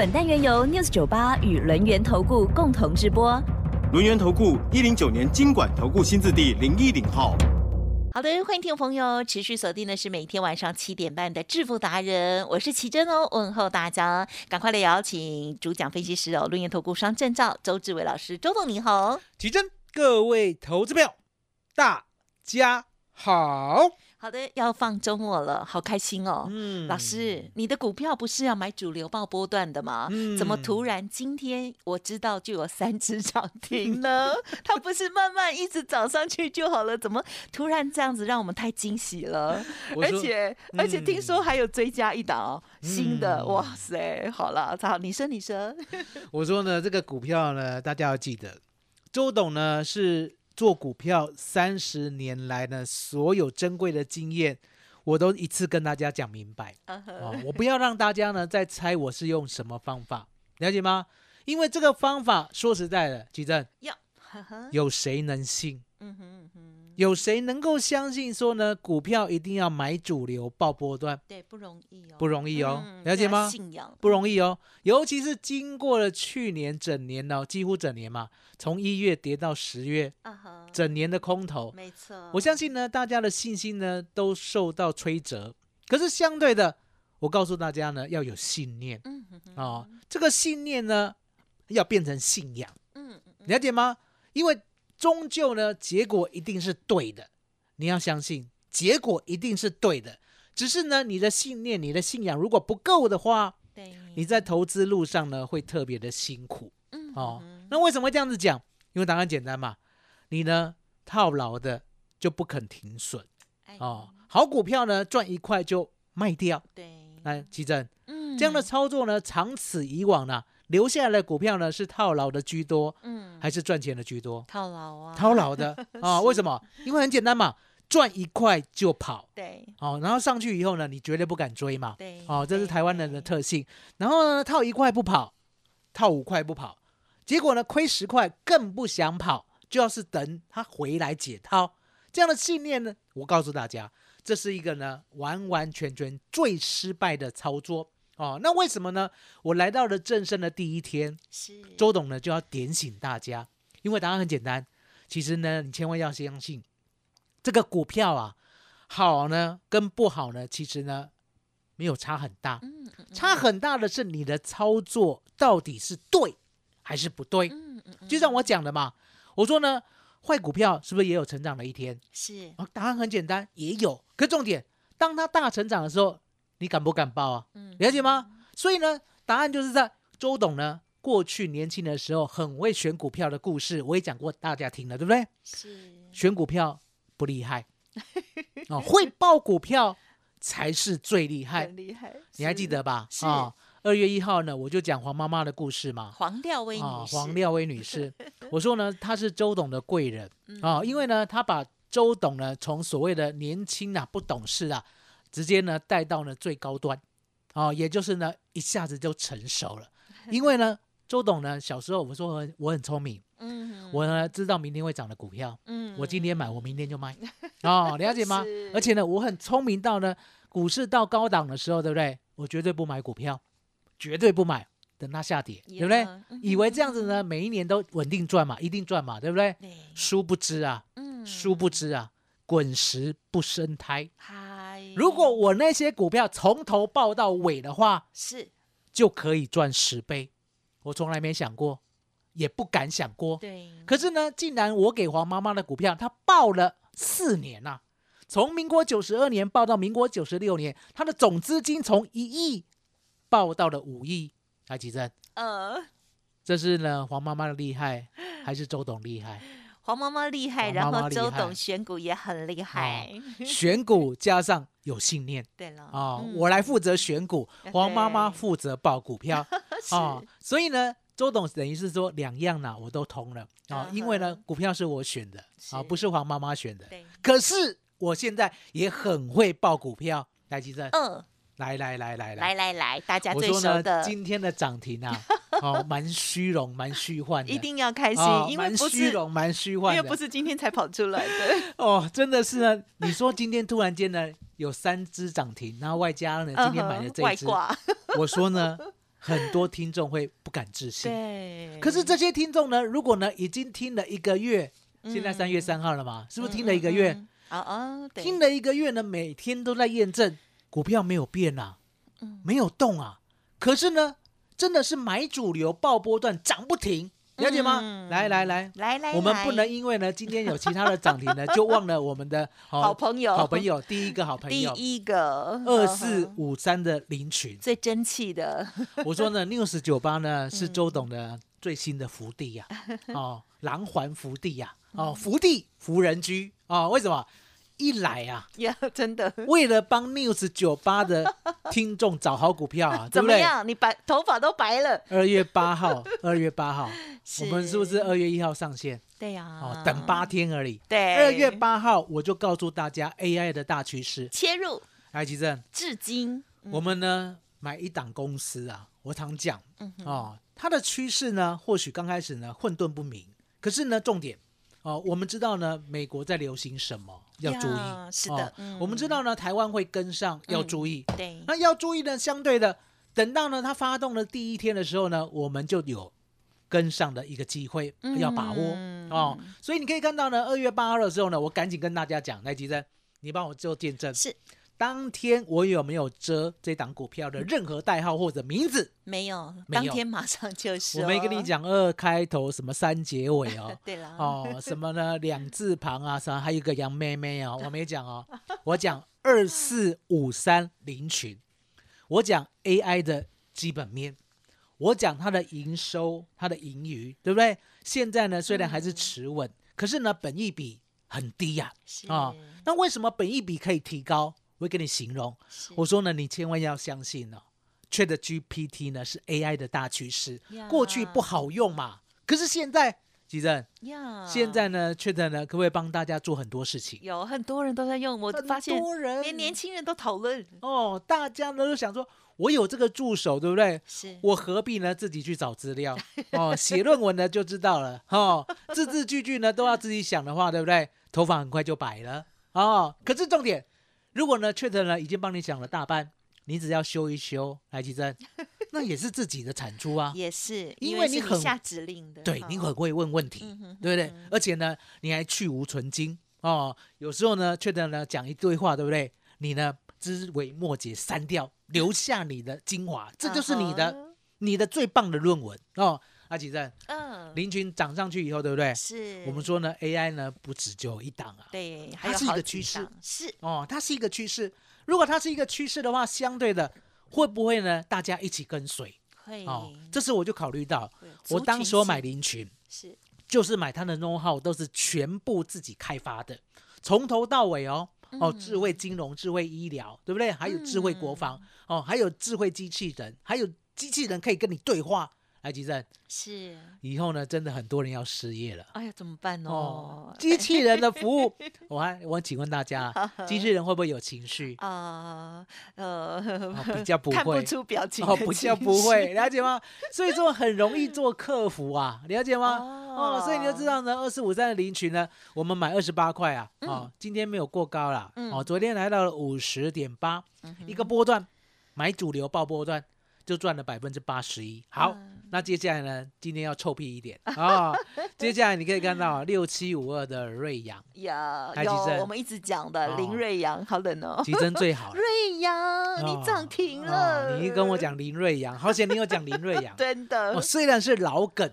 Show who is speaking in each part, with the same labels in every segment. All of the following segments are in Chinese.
Speaker 1: 本单元由 News 九八与轮源投顾共同直播。
Speaker 2: 轮源投顾一零九年经管投顾新字第零一零号。
Speaker 1: 好的，欢迎听众朋友持续锁定的是每天晚上七点半的致富达人，我是奇珍哦，问候大家，赶快来邀请主讲分析师哦，轮源投顾双证照周志伟老师，周总你好，
Speaker 3: 奇珍，各位投资票，大家好。
Speaker 1: 好的，要放周末了，好开心哦。
Speaker 3: 嗯
Speaker 1: 老师，你的股票不是要买主流报波段的吗？
Speaker 3: 嗯
Speaker 1: 怎么突然今天我知道就有三只涨停呢？它不是慢慢一直涨上去就好了？怎么突然这样子让我们太惊喜了？而且、而且
Speaker 3: 嗯
Speaker 1: 听说还有追加一档哦，新的，
Speaker 3: 嗯
Speaker 1: 哇塞！好了，好，你说你说，
Speaker 3: 我说呢，这个股票呢，大家要记得，周董呢是做股票三十年来呢，所有珍贵的经验，我都一次跟大家讲明白。我不要让大家呢再猜我是用什么方法，了解吗？因为这个方法说实在的，吉正，有谁能信？
Speaker 1: 嗯哼嗯哼，
Speaker 3: 有谁能够相信说呢，股票一定要买主流报波段？
Speaker 1: 对，不容易哦，
Speaker 3: 不容易哦
Speaker 1: 嗯
Speaker 3: 了解吗？
Speaker 1: 信仰。
Speaker 3: 不容易哦，尤其是经过了去年整年呢、几乎整年嘛，从一月跌到十月，
Speaker 1: 啊哈，
Speaker 3: 整年的空头，
Speaker 1: 没错，
Speaker 3: 我相信呢，大家的信心呢都受到摧折。可是相对的，我告诉大家呢，要有信念。
Speaker 1: 嗯
Speaker 3: 啊、这个信念呢要变成信仰，
Speaker 1: 嗯。
Speaker 3: 了解吗？因为终究呢，结果一定是对的，你要相信，结果一定是对的。只是呢，你的信念、你的信仰如果不够的话，
Speaker 1: 对，
Speaker 3: 你在投资路上呢会特别的辛苦
Speaker 1: 嗯
Speaker 3: 哦。那为什么会这样子讲？因为答案简单嘛，你呢套牢的就不肯停损
Speaker 1: 哎
Speaker 3: 哦，好股票呢赚一块就卖掉。
Speaker 1: 对，
Speaker 3: 来，奇正，
Speaker 1: 嗯
Speaker 3: 这样的操作呢，长此以往呢，留下来的股票呢是套牢的居多，
Speaker 1: 嗯
Speaker 3: 还是赚钱的居多？
Speaker 1: 套牢啊，
Speaker 3: 套牢的啊？为什么？因为很简单嘛，赚一块就跑。
Speaker 1: 对
Speaker 3: 哦，然后上去以后呢，你绝对不敢追嘛。
Speaker 1: 对，
Speaker 3: 哦，这是台湾人的特性。然后呢，套一块不跑，套五块不跑，结果呢，亏十块更不想跑，就要是等他回来解套。这样的信念呢，我告诉大家，这是一个呢完完全全最失败的操作。哦，那为什么呢？我来到了正生的第一天，
Speaker 1: 是
Speaker 3: 周董呢就要点醒大家，因为答案很简单。其实呢，你千万要相信，这个股票啊，好呢跟不好呢，其实呢没有差很大，
Speaker 1: 嗯嗯
Speaker 3: 差很大的是你的操作到底是对还是不对。
Speaker 1: 嗯嗯嗯
Speaker 3: 就像我讲的嘛，我说呢，坏股票是不是也有成长的一天？
Speaker 1: 是
Speaker 3: 哦，答案很简单，也有。可重点，当它大成长的时候，你敢不敢报啊？
Speaker 1: 嗯
Speaker 3: 了解吗？所以呢，答案就是在周董呢过去年轻的时候很会选股票的故事，我也讲过大家听了，对不对？
Speaker 1: 是
Speaker 3: 选股票不厉害，哦，会报股票才是最厉害
Speaker 1: 很。厉害，
Speaker 3: 你还记得吧？
Speaker 1: 是
Speaker 3: 啊，二月一号呢，我就讲黄妈妈的故事嘛。
Speaker 1: 黄廖威
Speaker 3: 啊
Speaker 1: 女，士
Speaker 3: 黄廖威女士，我说呢，她是周董的贵人
Speaker 1: 嗯
Speaker 3: 啊，因为呢，她把周董呢从所谓的年轻啊、不懂事啊，直接呢带到呢最高端，哦，也就是呢一下子就成熟了。因为呢，周董呢小时候我说我很我很聪明，
Speaker 1: 嗯
Speaker 3: 我呢知道明天会涨的股票，
Speaker 1: 嗯
Speaker 3: 我今天买，我明天就卖，哦，了解吗？而且呢，我很聪明到呢，股市到高档的时候，对不对？我绝对不买股票，绝对不买，等它下跌，对不对？
Speaker 1: 嗯
Speaker 3: 以为这样子呢，每一年都稳定赚嘛，一定赚嘛，对不对？
Speaker 1: 对，
Speaker 3: 殊不知啊，
Speaker 1: 嗯
Speaker 3: 殊不知啊，滚石不生胎。
Speaker 1: 嗨，
Speaker 3: 如果我那些股票从头报到尾的话，
Speaker 1: 是
Speaker 3: 就可以赚十倍。我从来没想过，也不敢想过。
Speaker 1: 对，
Speaker 3: 可是呢，竟然我给黄妈妈的股票，她报了四年呐、从民国九十二年报到民国九十六年，她的总资金从一亿报到了五亿。来，吉珍，
Speaker 1: 呃，
Speaker 3: 这是呢黄妈妈的厉害，还是周董厉害？
Speaker 1: 黄妈妈厉害，然后周董选股也很厉害。
Speaker 3: 选股加上有信念。
Speaker 1: 对了。
Speaker 3: 啊、
Speaker 1: 嗯。
Speaker 3: 我来负责选股，黄妈妈负责报股票。
Speaker 1: 是。
Speaker 3: 啊、所以呢，周董等于是说两样呢我都通了。啊，因为呢股票是我选的啊，不是黄妈妈选的。
Speaker 4: 对，
Speaker 3: 可是我现在也很会报股票，来吉正，
Speaker 4: 嗯，
Speaker 3: 来来来来
Speaker 4: 来。来来，大家最熟的，
Speaker 3: 今天的涨停啊，哦，蛮虚荣，蛮虚幻的，
Speaker 4: 一定要开心
Speaker 3: 哦，
Speaker 4: 因为不是。
Speaker 3: 虚荣，蛮虚幻的，
Speaker 4: 为不是今天才跑出来的，
Speaker 3: 哦，真的是呢。你说今天突然间呢有三只涨停，然后外加呢今天买的
Speaker 4: 嗯哼
Speaker 3: 这一只，我说呢，很多听众会不敢置信。
Speaker 4: 对。
Speaker 3: 可是这些听众呢，如果呢已经听了一个月，现在
Speaker 4: 嗯
Speaker 3: 三月三号了嘛，是不是听了一个月？听了一个月呢，每天都在验证股票没有变啊，
Speaker 4: 嗯
Speaker 3: 没有动啊。可是呢，真的是买主流爆波段涨不停，了解吗？
Speaker 4: 嗯。
Speaker 3: 来来来，
Speaker 4: 来来，
Speaker 3: 我们不能因为呢今天有其他的涨停呢，就忘了我们的好
Speaker 4: 好朋友。
Speaker 3: 好朋友第一个好朋友。
Speaker 4: 第一个。
Speaker 3: 二四五三的林群。
Speaker 4: 最争气的，
Speaker 3: 我说呢，news 酒吧呢是
Speaker 4: 嗯
Speaker 3: 周董的最新的福地呀、哦，狼环福地呀、
Speaker 4: 嗯
Speaker 3: 哦，福地福人居。哦，为什么？一来啊，
Speaker 4: 呀，真的。
Speaker 3: 为了帮 news 酒吧的 听众找好股票啊？
Speaker 4: 怎么样？你白头发都白了，
Speaker 3: 二月八号，二月八号，我们是不是二月一号上线？
Speaker 4: 对呀、
Speaker 3: 哦，等八天而已。
Speaker 4: 对，
Speaker 3: 二月八号我就告诉大家 AI 的大趋势。
Speaker 4: 切入
Speaker 3: 来，吉正，
Speaker 4: 至今，
Speaker 3: 我们呢买一档公司啊，我常讲
Speaker 4: 嗯
Speaker 3: 哦，它的趋势呢，或许刚开始呢混沌不明，可是呢，重点哦，我们知道呢，美国在流行什么，要注意。
Speaker 4: 呀是的
Speaker 3: 我们知道呢，台湾会跟上，要注意。
Speaker 4: 对，
Speaker 3: 那要注意呢，相对的，等到呢它发动的第一天的时候呢，我们就有跟上的一个机会，要把握、
Speaker 4: 嗯
Speaker 3: 哦。所以你可以看到呢，二月八号的时候呢，我赶紧跟大家讲，来吉珍，你帮我做见证，
Speaker 4: 是
Speaker 3: 当天我有没有遮这档股票的任何代号或者名字？
Speaker 4: 没有，
Speaker 3: 没有
Speaker 4: 当天马上就是、
Speaker 3: 我没跟你。讲二开头什么三结尾哦。
Speaker 4: 对了，
Speaker 3: 哦，什么呢？两字旁啊，啥还有一个杨妹妹哦，我没讲哦，我讲二四五三零群，我讲 AI 的基本面，我讲它的营收、它的盈余，对不对？现在呢，虽然还是持稳，可是呢，本益比很低呀、
Speaker 4: 是
Speaker 3: 啊。那为什么本益比可以提高？我会跟你形容，我说呢，你千万要相信哦，Chat GPT 呢是 AI 的大趋势
Speaker 4: 呀，
Speaker 3: 过去不好用嘛，可是现在，吉正，
Speaker 4: 呀，
Speaker 3: 现在呢，Chat 呢可不可以帮大家做很多事情？
Speaker 4: 有很多人都在用，我
Speaker 3: 很
Speaker 4: 发现
Speaker 3: 多人
Speaker 4: 连年轻人都讨论，
Speaker 3: 哦，大家呢都想说，我有这个助手，对不对？
Speaker 4: 是
Speaker 3: 我何必呢自己去找资料？哦，写论文呢就知道了，哦，字字句句呢都要自己想的话，对不对？头发很快就白了哦。可是重点，如果呢 Chat 呢已经帮你想了大半，你只要修一修，来吉珍，那也是自己的产出啊。
Speaker 4: 也是，
Speaker 3: 因
Speaker 4: 为
Speaker 3: 为你很
Speaker 4: 是下指令的，
Speaker 3: 对你很会问问题，
Speaker 4: 嗯哼
Speaker 3: 对不对？而且呢，你还去无存精哦。有时候呢，Chat 呢讲一堆话，对不对？你呢枝微末节删掉，留下你的精华，这就是你的、
Speaker 4: 嗯
Speaker 3: 你的最棒的论文哦。阿吉正，
Speaker 4: 嗯，
Speaker 3: 林群涨上去以后，对不对？
Speaker 4: 是
Speaker 3: 我们说呢，AI 呢不止就有一档啊，
Speaker 4: 对，还
Speaker 3: 它是一个趋势
Speaker 4: 是
Speaker 3: 哦，它是一个趋势。如果它是一个趋势的话，相对的会不会呢？大家一起跟随
Speaker 4: 会
Speaker 3: 哦。这时我就考虑到，我当时候买林群，
Speaker 4: 是
Speaker 3: 就是买它的 know how 都是全部自己开发的，从头到尾哦。哦，智慧金融、智慧医疗，对不对？还有智慧国防，哦，还有智慧机器人，还有机器人可以跟你对话。来，吉正，
Speaker 4: 是，
Speaker 3: 以后呢，真的很多人要失业了。
Speaker 4: 哎呀，怎么办
Speaker 3: 哦
Speaker 4: 哦，？
Speaker 3: 机器人的服务，我还我请问大家，机器人会不会有情绪？
Speaker 4: 啊呃，
Speaker 3: 哦 比较不
Speaker 4: 看不
Speaker 3: 会
Speaker 4: 出表情
Speaker 3: 哦，比
Speaker 4: 较
Speaker 3: 不会，
Speaker 4: 绪
Speaker 3: 了解吗？所以说很容易做客服啊，了解吗？
Speaker 4: 哦
Speaker 3: 哦，所以你就知道呢，二四五三的林群呢，我们买二十八块啊，哦，今天没有过高啦，
Speaker 4: 嗯
Speaker 3: 哦，昨天来到了五十点八，一个波段，买主流爆波段就赚了百分之八十一。好，
Speaker 4: 嗯。
Speaker 3: 那接下来呢，今天要臭屁一点。啊、接下来你可以看到六七五二的瑞阳，
Speaker 4: 呀，我们一直讲的
Speaker 3: 哦。
Speaker 4: 林瑞阳，好冷哦，
Speaker 3: 其真最好。
Speaker 4: 瑞阳，你
Speaker 3: 哦。
Speaker 4: 涨停
Speaker 3: 哦
Speaker 4: 了，
Speaker 3: 你一跟我讲林瑞阳，好险你有讲林瑞阳。
Speaker 4: 真的。
Speaker 3: 我，虽然是老梗，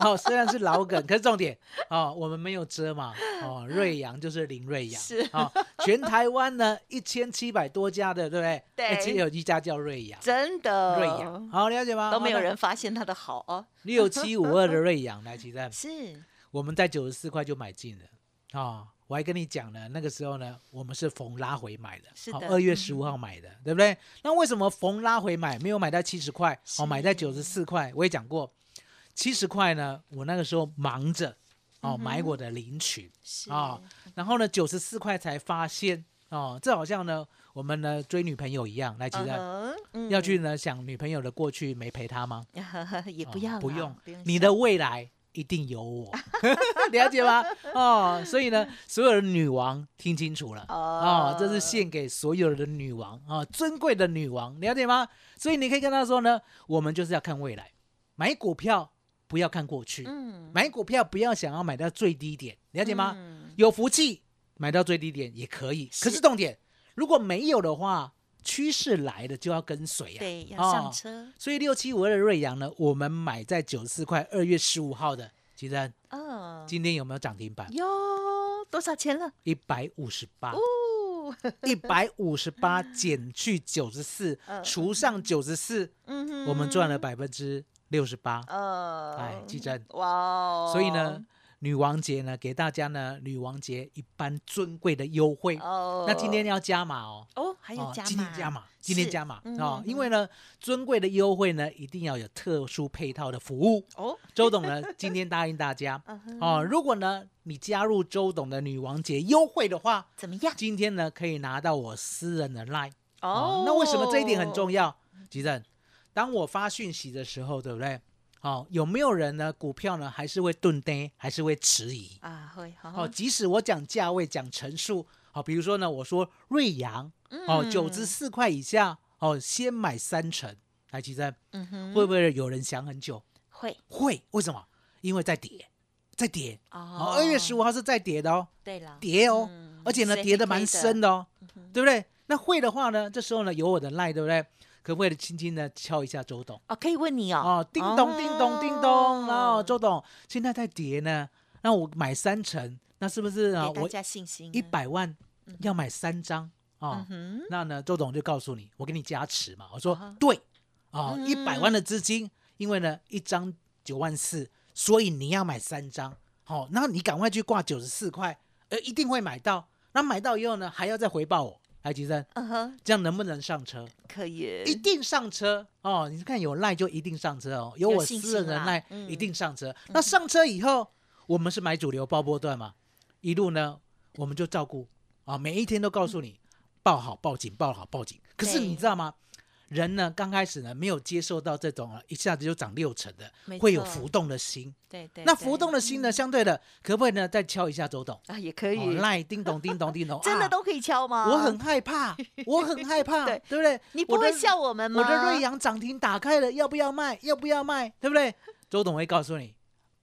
Speaker 3: 哦，虽然是老梗，可是重点哦，我们没有遮嘛，哦，瑞阳就是林瑞阳，
Speaker 4: 是。
Speaker 3: 哦，全台湾呢一千七百多家的，对不对？
Speaker 4: 对。
Speaker 3: 哎只有一家叫瑞阳，
Speaker 4: 真的。
Speaker 3: 瑞阳，好了解吗？
Speaker 4: 都没有人发现它的好哦，
Speaker 3: 六七五二的瑞阳来，其实。
Speaker 4: 是。
Speaker 3: 我们在九十四块就买进了。啊、哦我还跟你讲呢，那个时候呢，我们是逢拉回买的，
Speaker 4: 是的。
Speaker 3: 二月十五号买的，对不对？那为什么逢拉回买，没有买在七十块，哦，买在九十四块？我也讲过，七十块呢，我那个时候忙着哦买我的领取
Speaker 4: 是
Speaker 3: 啊，然后呢九十四块才发现哦，这好像呢我们呢追女朋友一样，来记得。
Speaker 4: 嗯哼
Speaker 3: 要去呢想女朋友的过去没陪她吗？
Speaker 4: 嗯 也不
Speaker 3: 哦
Speaker 4: 要啦
Speaker 3: 不用
Speaker 4: 不用，
Speaker 3: 你的未来一定有我，了解吗？哦，所以呢，所有的女王听清楚了哦，这是献给所有的女王啊、哦，尊贵的女王，了解吗？所以你可以跟她说呢，我们就是要看未来，买股票不要看过去，
Speaker 4: 嗯。
Speaker 3: 买股票不要想要买到最低点，了解吗？
Speaker 4: 嗯。
Speaker 3: 有福气买到最低点也可以，可
Speaker 4: 是
Speaker 3: 是重点如果没有的话，趋势来了就要跟随啊。
Speaker 4: 对，要上
Speaker 3: 哦
Speaker 4: 车，
Speaker 3: 所以六七五二的瑞阳呢，我们买在九十四块，二月十五号的，其实
Speaker 4: 嗯，
Speaker 3: 今天有没有涨停板？
Speaker 4: 有，多少钱了？
Speaker 3: 一百五十八，
Speaker 4: 哦，
Speaker 3: 一百五十八减去九十四
Speaker 4: 嗯，
Speaker 3: 除上九十四，
Speaker 4: 嗯
Speaker 3: 我们赚了百分之六十八。
Speaker 4: 呃，
Speaker 3: 哎季珍
Speaker 4: 哇哦，
Speaker 3: 所以呢，女王节呢，给大家呢女王节一般尊贵的优惠。
Speaker 4: 哦，
Speaker 3: 那今天要加码哦。
Speaker 4: 哦还有加码，
Speaker 3: 今天加码，今天加码
Speaker 4: 嗯
Speaker 3: 哦
Speaker 4: 嗯，
Speaker 3: 因为呢，尊贵的优惠呢，一定要有特殊配套的服务。
Speaker 4: 哦，
Speaker 3: 周董呢，今天答应大家哦，如果呢你加入周董的女王节优惠的话，
Speaker 4: 怎么样？
Speaker 3: 今天呢可以拿到我私人的 line
Speaker 4: 哦
Speaker 3: 哦。，那为什么这一点很重要？吉正，当我发讯息的时候，对不对？哦，有没有人呢？股票呢还是会钝跌，还是会迟疑？
Speaker 4: 啊？会好
Speaker 3: 哦，即使我讲价位、讲陈数，好、比如说呢，我说瑞阳哦，九十四块以下哦，先买三成。来，吉正，
Speaker 4: 嗯哼，
Speaker 3: 会不会有人想很久？
Speaker 4: 会
Speaker 3: 会，为什么？因为在跌，在跌。哦，
Speaker 4: 哦
Speaker 3: 二月十五号是在跌的哦，
Speaker 4: 对了，
Speaker 3: 跌哦，
Speaker 4: 嗯
Speaker 3: 而且呢跌的蛮深的哦，对不对？那会的话呢，这时候呢有我的赖，对不对？可不可以轻轻的敲一下周董？
Speaker 4: 哦，可以问你哦，
Speaker 3: 哦，叮咚叮咚叮咚，然后
Speaker 4: 哦
Speaker 3: 周董现在在跌呢，那我买三成，那是不是啊？我
Speaker 4: 家信心啊，
Speaker 3: 一百万要买三张哦
Speaker 4: 嗯，哼，
Speaker 3: 那呢，周董就告诉你，我给你加持嘛。我说对，哦，
Speaker 4: 嗯
Speaker 3: 一百万的资金，因为呢一张九万四，所以你要买三张，好、那你赶快去挂九十四块，呃，一定会买到。那买到以后呢，还要再回报我，来吉生，
Speaker 4: 嗯哼，
Speaker 3: 这样能不能上车？
Speaker 4: 可以，
Speaker 3: 一定上车哦！你看有赖就一定上车哦，有我私人的赖
Speaker 4: 嗯
Speaker 3: 一定上车。那上车以后，我们是买主流包波段嘛，一路呢我们就照顾啊，每一天都告诉你报好报警，报好报警。可是你知道吗？人呢刚开始呢没有接受到这种啊一下子就涨六成的会有浮动的心。
Speaker 4: 对对，
Speaker 3: 那浮动的心呢，相对的可不可以呢再敲一下周董？
Speaker 4: 啊也可
Speaker 3: 哦
Speaker 4: 以，
Speaker 3: 赖叮咚叮咚叮咚，啊
Speaker 4: 真的都可以敲吗？
Speaker 3: 我很害怕，我很害怕，
Speaker 4: 对
Speaker 3: 对不对？
Speaker 4: 你不会笑我们吗？
Speaker 3: 我的瑞阳涨停打开了，要不要卖？要不要卖？对不对？周董会告诉你，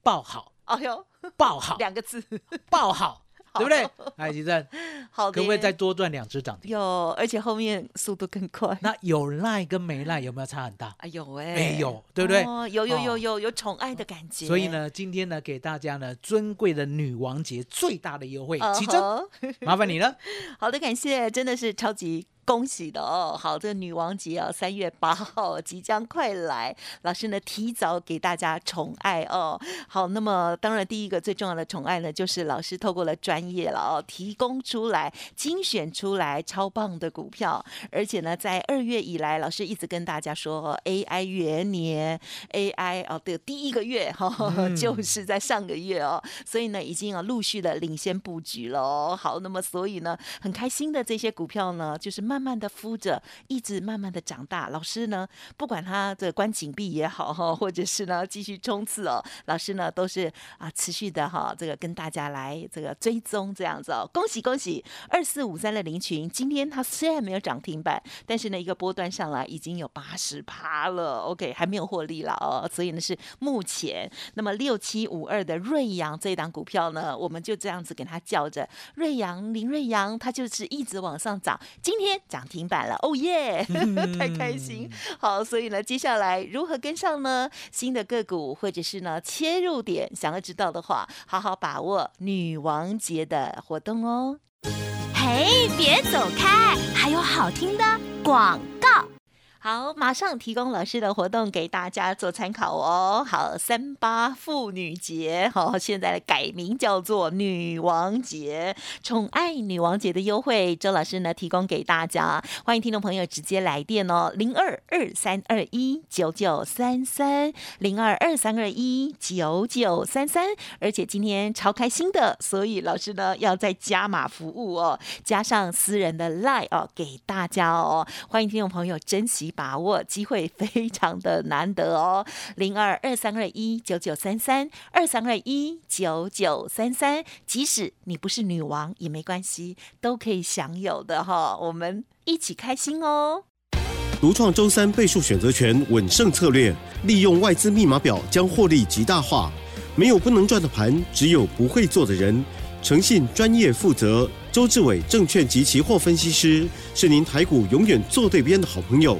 Speaker 3: 报好，
Speaker 4: 哎呦，
Speaker 3: 报好，
Speaker 4: 两个字，
Speaker 3: 报好，对不对？哎，吉正，
Speaker 4: 好，
Speaker 3: 可不可以再多赚两只涨停？
Speaker 4: 有，而且后面速度更快。
Speaker 3: 那有赖跟没赖有没有差很大？
Speaker 4: 哎有
Speaker 3: 哎，没有对不对
Speaker 4: 哦有有有
Speaker 3: 哦
Speaker 4: 有有宠爱的感觉。
Speaker 3: 所以，呢，今天呢，给大家呢尊贵的女王节最大的优惠，
Speaker 4: 呃
Speaker 3: 其中麻烦你了。
Speaker 4: 好的，感谢，真的是超级。恭喜的哦，好，这个女王节啊，三月八号 即将快来，老师呢提早给大家宠爱哦。好，那么当然第一个最重要的宠爱呢，就是老师透过了专业了哦，提供出来精选出来超棒的股票，而且呢，在二月以来，老师一直跟大家说、哦、AI 元年，AI 哦的第一个月哈、哦
Speaker 3: 嗯
Speaker 4: 就是在上个月哦，所以呢，已经啊陆续的领先布局了哦。好，那么所以呢，很开心的这些股票呢，就是慢慢慢的敷着，一直慢慢的长大。老师呢，不管它的关紧闭也好哈，或者是呢继续冲刺哦，老师呢都是啊持续的哈，这个跟大家来这个追踪这样子哦。恭喜恭喜，二四五三的林群，今天它虽然没有涨停板，但是呢一个波段上来已经有八十趴了，OK 还没有获利了哦，所以呢是目前那么六七五二的瑞阳这一档股票呢，我们就这样子给它叫着瑞阳林瑞阳，它就是一直往上涨，今天涨停板了，哦耶，太开心。好，所以呢，接下来如何跟上呢？新的个股或者是呢切入点，想要知道的话，好好把握女王节的活动哦。
Speaker 1: 嘿，别走开，还有好听的广告。
Speaker 4: 好，马上提供老师的活动给大家做参考哦。好，三八妇女节，好，现在改名叫做女王节，宠爱女王节的优惠，周老师呢提供给大家，欢迎听众朋友直接来电哦，零二二三二一九九三三，零二二三二一九九三三，而且今天超开心的，所以老师呢要再加码服务哦，加上私人的 line 哦给大家哦，欢迎听众朋友珍惜。把握机会非常的难得哦，零二二三二一九九三三二三二一九九三三，即使你不是女王也没关系，都可以享有的哈，我们一起开心哦。
Speaker 2: 独创周三倍数选择权稳胜策略，利用外资密码表将获利极大化。没有不能赚的盘，只有不会做的人。诚信、专业、负责，周志伟证券及期货分析师是您台股永远做对边的好朋友。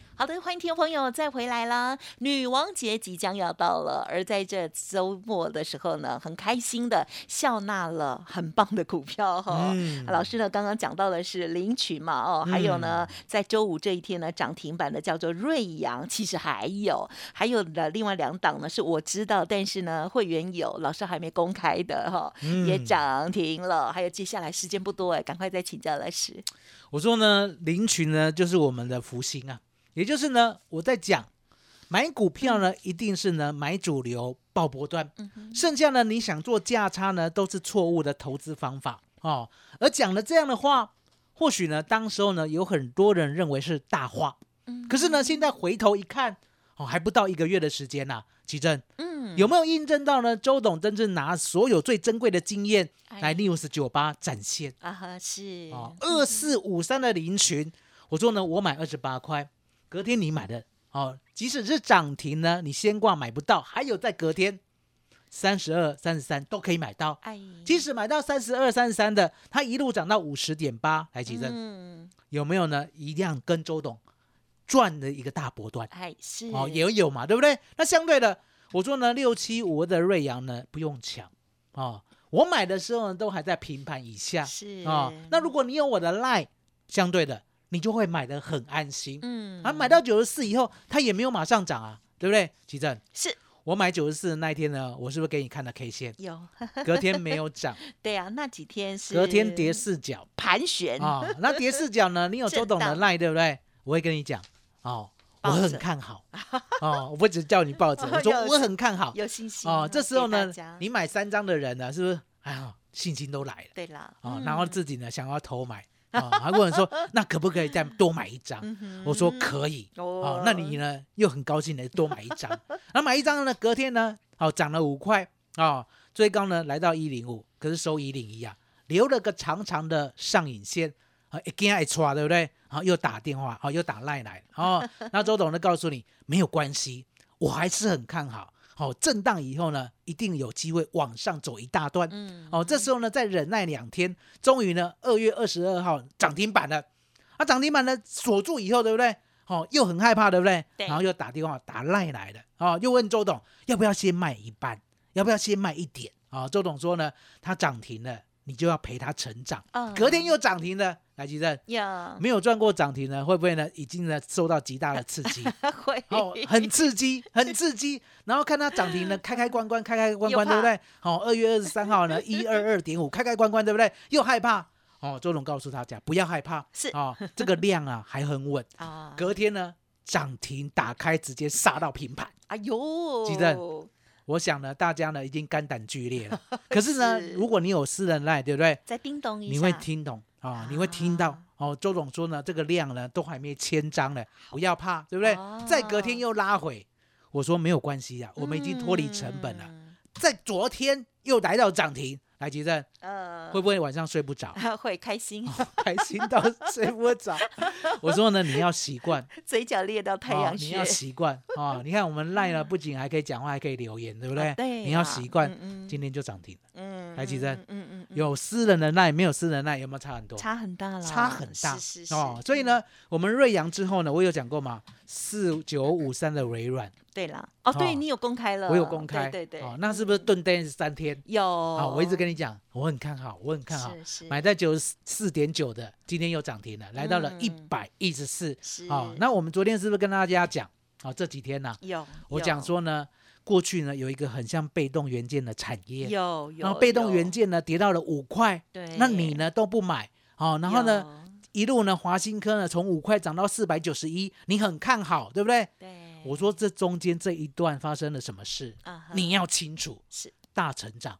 Speaker 4: 好的，欢迎听众朋友再回来啦！女王节即将要到了，而在这周末的时候呢，很开心的笑纳了很棒的股票哈。老师呢刚刚讲到的是领取嘛哦，还有呢在周五这一天呢涨停板的叫做瑞阳，其实还有还有的另外两档呢是我知道，但是呢会员有老师还没公开的哈，也涨停了。还有接下来时间不多哎，赶快再请教老师。
Speaker 3: 我说呢，领取呢就是我们的福星啊。也就是呢，我在讲买股票呢，一定是呢买主流报波段，剩下呢你想做价差呢，都是错误的投资方法哦。而讲了这样的话，或许呢，当时候呢有很多人认为是大话，可是呢，现在回头一看，哦，还不到一个月的时间呐，奇正，嗯，有没有印证到呢？周董真正拿所有最珍贵的经验来 news 酒吧展现
Speaker 4: 啊？是
Speaker 3: 哦，二四五三的林群，我说呢，我买二十八块。隔天你买的哦，即使是涨停呢，你先挂买不到，还有在隔天三十二、三十三都可以买到。哎，即使买到三十二、三十三的，它一路涨到五十点八，来几阵？嗯，有没有呢？一样跟周董赚的一个大波段。
Speaker 4: 哎，是
Speaker 3: 哦，也有嘛，对不对？那相对的，我说呢，六七五的瑞阳呢，不用抢哦。我买的时候呢，都还在平盘以下。
Speaker 4: 是啊，
Speaker 3: 那如果你有我的 line，相对的。你就会买的很安心，嗯，啊，买到九十四以后，它也没有马上涨啊，对不对？奇正，
Speaker 4: 是
Speaker 3: 我买九十四的那一天呢，我是不是给你看了 K 线？
Speaker 4: 有，
Speaker 3: 隔天没有涨，
Speaker 4: 对啊，那几天是
Speaker 3: 隔天跌四角
Speaker 4: 盘旋
Speaker 3: 啊，那跌四角呢？你有周董的赖对不对？我会跟你讲哦，我很看好 哦，我不只叫你抱着，我说我很看好，
Speaker 4: 有信心
Speaker 3: 哦。这时候呢，你买三张的人呢，是不是？哎呀，信心都来了，
Speaker 4: 对了，
Speaker 3: 啊，然后自己呢想要偷买。啊，还问说那可不可以再多买一张？我说可以。哦，那你呢又很高兴的多买一张。那买一张呢，隔天呢，哦涨了五块啊，最高呢来到一零五，可是收一零一啊，留了个长长的上影线啊，一惊一抓，对不对？好，又打电话，好，又打赖来。哦，那周董呢告诉你没有关系，我还是很看好。哦，震荡以后呢，一定有机会往上走一大段。嗯，哦，这时候呢，再忍耐两天，终于呢，二月二十二号涨停板了。啊，涨停板呢锁住以后，对不对？哦，又很害怕，对不对？
Speaker 4: 对。
Speaker 3: 然后又打电话打赖来了，哦，又问周董要不要先卖一半，要不要先卖一点？啊，周董说呢，他涨停了。你就要陪他成长，隔天又涨停的，来吉正，没有赚过涨停呢，会不会呢？已经呢受到极大的刺激，
Speaker 4: 会，
Speaker 3: 哦，很刺激，很刺激。然后看它涨停呢，开开关关，开开关关，对不对？好，二月二十三号呢，一二二点五，开开关关，对不对？又害怕，哦，周龙告诉大家不要害怕，
Speaker 4: 是
Speaker 3: 啊，这个量啊还很稳 啊。隔天呢涨停打开，直接杀到平盘，
Speaker 4: 哎呦，
Speaker 3: 吉正。我想呢，大家呢已经肝胆俱裂了。可是呢，如果你有私人赖，对不对？
Speaker 4: 再叮咚一下，
Speaker 3: 你会听懂啊，你会听到哦。周总说呢，这个量呢都还没千张呢，不要怕，对不对？再隔天又拉回，我说没有关系呀，我们已经脱离成本了。在昨天又来到涨停。来吉正，呃，会不会晚上睡不着？
Speaker 4: 会开心，
Speaker 3: 开心到 睡不着。我说呢，你要习惯，
Speaker 4: 嘴角裂到太阳
Speaker 3: 穴。你要 习惯啊！你看我们赖了，不仅还可以讲话，还可以留言，对不对？
Speaker 4: 对，
Speaker 3: 你要习惯。今天就涨停了。嗯，来吉正，嗯嗯，有私人的那没有私人那有没有差很多？
Speaker 4: 差很大了，
Speaker 3: 差很大。
Speaker 4: 是是是
Speaker 3: 哦。所以呢，我们瑞阳之后呢，我有讲过嘛，四九五三的微软，
Speaker 4: 对了，哦，对
Speaker 3: 哦
Speaker 4: 你有公开了，
Speaker 3: 我有公开，
Speaker 4: 对对对，
Speaker 3: 哦，那是不是钝单三天？
Speaker 4: 有。
Speaker 3: 啊，我一直跟你讲，我很看好，我很看好，
Speaker 4: 是是。
Speaker 3: 买在九十四点九的，今天又涨停了，来到了
Speaker 4: 嗯
Speaker 3: 一百一十四。
Speaker 4: 是。
Speaker 3: 啊，那我们昨天是不是跟大家讲？啊？这几天呢、
Speaker 4: 有
Speaker 3: 我讲说呢，过去呢有一个很像被动元件的产业，
Speaker 4: 有有，
Speaker 3: 然后被动元件呢跌到了五块，
Speaker 4: 对，
Speaker 3: 那你呢都不买，哦，然后呢一路呢华新科呢从五块涨到四百九十一，你很看好，对不对？
Speaker 4: 对，
Speaker 3: 我说这中间这一段发生了什么事，你要清楚，
Speaker 4: 是。
Speaker 3: 大成长，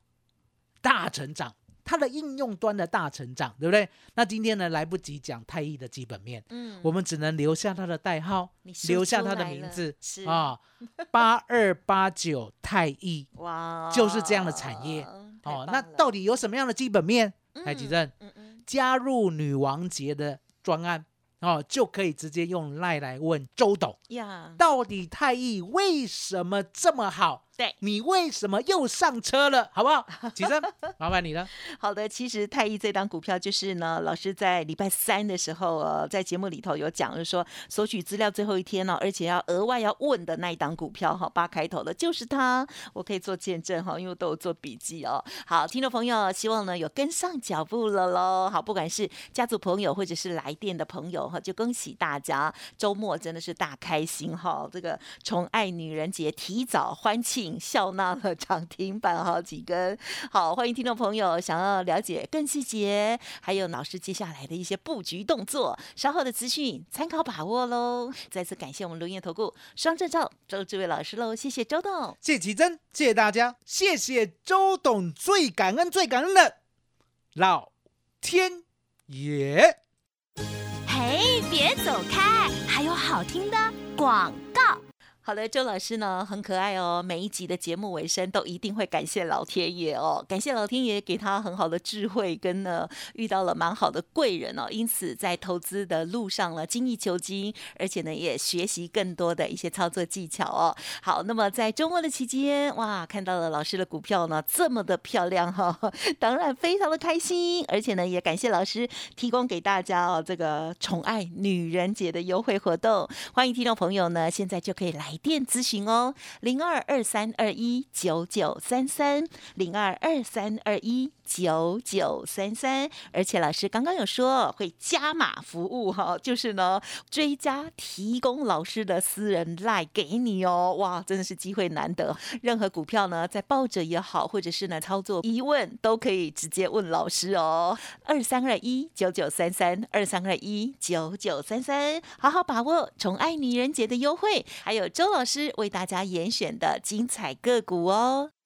Speaker 3: 大成长，它的应用端的大成长，对不对？那今天呢来不及讲太易的基本面，
Speaker 4: 嗯。
Speaker 3: 我们只能留下它的代号留下它的名字
Speaker 4: 是。
Speaker 3: 啊，八二八九太易
Speaker 4: 哇，
Speaker 3: 就是这样的产业。
Speaker 4: 太
Speaker 3: 哦。那到底有什么样的基本面？海吉正。
Speaker 4: 嗯嗯。
Speaker 3: 加入女王节的专案哦，就可以直接用赖来问周董，
Speaker 4: 呀，
Speaker 3: 到底太易为什么这么好？
Speaker 4: 对，
Speaker 3: 你为什么又上车了？好不好？起身，麻烦你了。
Speaker 4: 好的，其实太一这档股票就是呢，老师在礼拜三的时候，呃，在节目里头有讲，就是说索取资料最后一天呢、而且要额外要问的那一档股票哈，八开头的就是它，我可以做见证哈，因为都有做笔记哦。好，听众朋友，希望呢有跟上脚步了喽。好，不管是家族朋友或者是来电的朋友哈，就恭喜大家，周末真的是大开心哈。这个宠爱女人节提早欢庆，笑纳了涨停板好几根。好，欢迎听众朋友想要了解更细节，还有老师接下来的一些布局动作，稍后的资讯参考把握喽。再次感谢我们龙业投顾双证照周志伟老师喽，谢谢周董。
Speaker 3: 谢谢奇珍，谢谢大家，谢谢周董，最感恩最感恩的老天爷。
Speaker 1: 嘿，别走开，还有好听的广告。
Speaker 4: 好的，周老师呢很可爱哦，每一集的节目尾声都一定会感谢老天爷哦，感谢老天爷给他很好的智慧，跟呢遇到了蛮好的贵人哦，因此在投资的路上呢精益求精，而且呢也学习更多的一些操作技巧哦。好，那么在周末的期间，哇，看到了老师的股票呢这么的漂亮哈、当然非常的开心，而且呢也感谢老师提供给大家哦这个宠爱女人节的优惠活动，欢迎听众朋友呢现在就可以来来电咨询哦，零二二三二一九九三三零二二三二一。九九三三，而且老师刚刚有说会加码服务哈，就是呢追加提供老师的私人赖给你哦，哇，真的是机会难得。任何股票呢，在抱着也好，或者是呢操作疑问，都可以直接问老师哦。二三二一九九三三，二三二一九九三三，好好把握宠爱女人节的优惠，还有周老师为大家严选的精彩个股哦。